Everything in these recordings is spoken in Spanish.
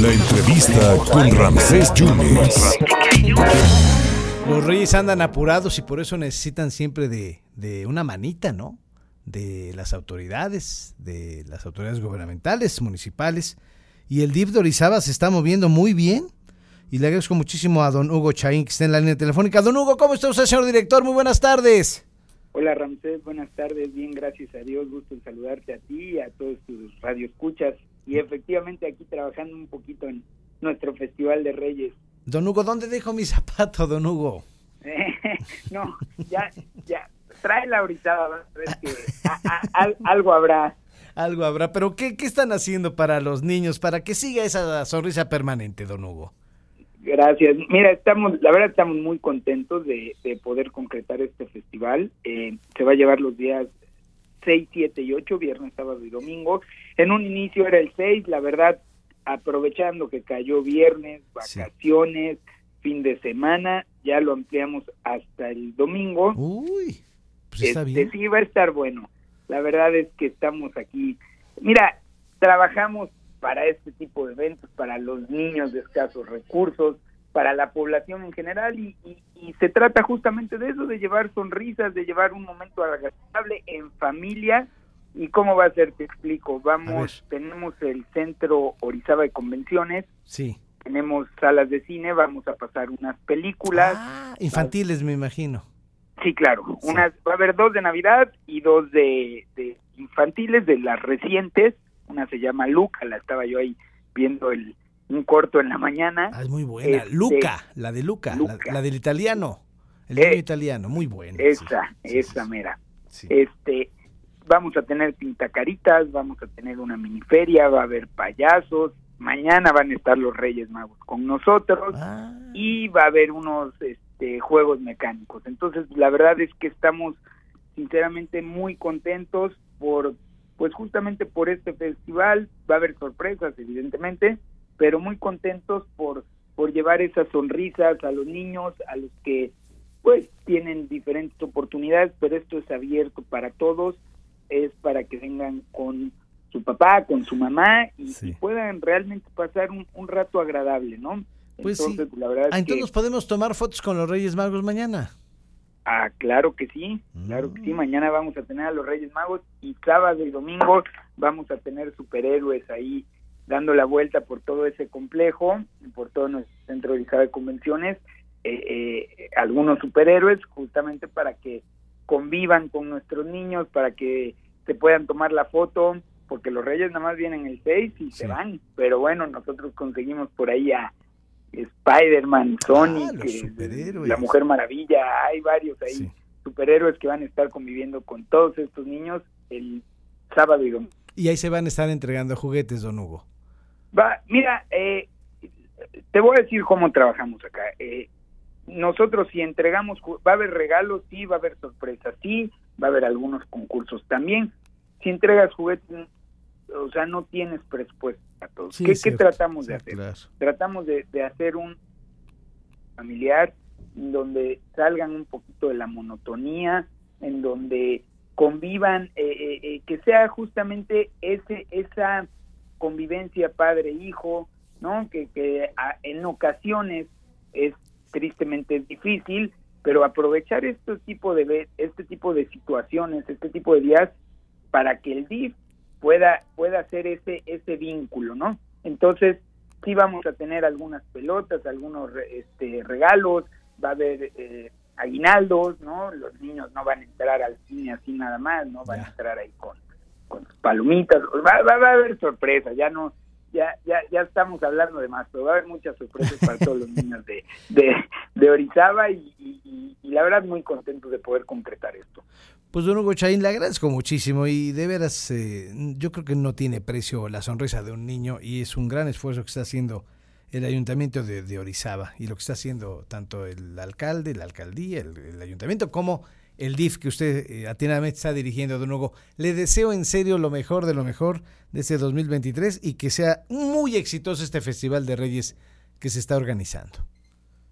La entrevista con Ramsés Yunes. Los reyes andan apurados y por eso necesitan siempre de, de una manita, ¿no? De las autoridades, de las autoridades gubernamentales, municipales. Y el DIF de Orizaba se está moviendo muy bien. Y le agradezco muchísimo a don Hugo Chaín, que está en la línea telefónica. Don Hugo, ¿cómo está usted, señor director? Muy buenas tardes. Hola Ramsés, buenas tardes, bien, gracias a Dios, gusto en saludarte a ti y a todos tus radioescuchas y efectivamente aquí trabajando un poquito en nuestro Festival de Reyes. Don Hugo, ¿dónde dejo mi zapato, don Hugo? no, ya, ya, tráela ahorita, a algo habrá. Algo habrá, pero ¿qué, ¿qué están haciendo para los niños, para que siga esa sonrisa permanente, don Hugo? Gracias. Mira, estamos, la verdad estamos muy contentos de, poder concretar este festival. Eh, se va a llevar los días 6, 7 y 8, viernes, sábado y domingo. En un inicio era el 6, la verdad, aprovechando que cayó viernes, vacaciones, fin de semana, ya lo ampliamos hasta el domingo. Uy, pues está este, bien. Sí, va a estar bueno. La verdad es que estamos aquí. Mira, trabajamos para este tipo de eventos, para los niños de escasos recursos, para la población en general y, se trata justamente de eso, de llevar sonrisas, de llevar un momento agradable en familia. ¿Y cómo va a ser? Te explico. Vamos, tenemos el centro Orizaba de Convenciones. Sí. Tenemos salas de cine, vamos a pasar unas películas. Ah, infantiles, me imagino. Sí, claro. Unas, va a haber dos de Navidad y dos de, de infantiles, de las recientes una se llama Luca, la estaba yo ahí viendo el un corto en la mañana. Ah, es muy buena. Este, Luca, la de Luca, La, del italiano. El eh, italiano, muy buena. Esa, esa mera. Este, vamos a tener pintacaritas, vamos a tener una miniferia, va a haber payasos, mañana van a estar los Reyes Magos con nosotros Ah. y va a haber unos este, juegos mecánicos. Entonces, la verdad es que estamos sinceramente muy contentos por pues justamente por este festival va a haber sorpresas evidentemente pero muy contentos por por llevar esas sonrisas a los niños a los que pues tienen diferentes oportunidades pero esto es abierto para todos es para que vengan con su papá con su mamá y, puedan realmente pasar un, rato agradable no pues entonces la verdad ah, entonces podemos tomar fotos con los Reyes Magos mañana Ah, claro que sí, claro que sí. Mm. Mañana vamos a tener a los Reyes Magos y sábado y domingo vamos a tener superhéroes ahí dando la vuelta por todo ese complejo, por todo nuestro centro de convenciones, eh, eh, algunos superhéroes justamente para que convivan con nuestros niños, para que se puedan tomar la foto, porque los Reyes nada más vienen el 6 y se van, pero bueno, nosotros conseguimos por ahí a Spider-Man, Sonic, eh, la Mujer Maravilla, hay varios ahí, superhéroes que van a estar conviviendo con todos estos niños el sábado y domingo. Y ahí se van a estar entregando juguetes, don Hugo. Va, mira, eh, te voy a decir cómo trabajamos acá. Eh, nosotros si entregamos, va a haber regalos, sí, va a haber sorpresas, sí, va a haber algunos concursos también. Si entregas juguetes, o sea, no tienes presupuesto a todos. ¿Qué, tratamos de hacer? Tratamos de, hacer un familiar donde salgan un poquito de la monotonía, en donde convivan, eh, eh, eh, que sea justamente ese esa convivencia padre-hijo, ¿no? Que, que en ocasiones es tristemente difícil, pero aprovechar este tipo de este tipo de situaciones, este tipo de días para que el DIF pueda pueda hacer ese ese vínculo, ¿no? Entonces sí vamos a tener algunas pelotas, algunos este, regalos, va a haber eh, aguinaldos, ¿no? Los niños no van a entrar al cine así nada más, no van a entrar ahí con con palomitas, va, va, a haber sorpresas, ya no ya, ya, ya estamos hablando de más, pero va a haber muchas sorpresas para todos los niños de, de, Orizaba y, y, la verdad muy contento de poder concretar esto. Pues don Hugo Chaín, le agradezco muchísimo y de veras eh, yo creo que no tiene precio la sonrisa de un niño y es un gran esfuerzo que está haciendo el ayuntamiento de, Orizaba y lo que está haciendo tanto el alcalde, la alcaldía, el, ayuntamiento como el DIF que usted eh, atinadamente está dirigiendo, don Hugo. Le deseo en serio lo mejor de lo mejor de este 2023 y que sea muy exitoso este Festival de Reyes que se está organizando.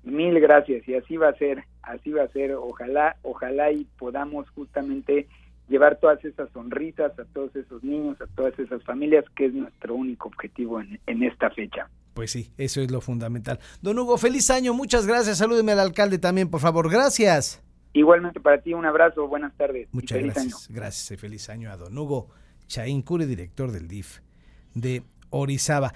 Mil gracias y así va a ser, así va a ser. Ojalá, ojalá y podamos justamente llevar todas esas sonrisas a todos esos niños, a todas esas familias, que es nuestro único objetivo en, en esta fecha. Pues sí, eso es lo fundamental. Don Hugo, feliz año, muchas gracias. Salúdeme al alcalde también, por favor. Gracias. Igualmente para ti, un abrazo, buenas tardes. Muchas gracias. Gracias y feliz año a don Hugo Chaín Cure, director del DIF de Orizaba.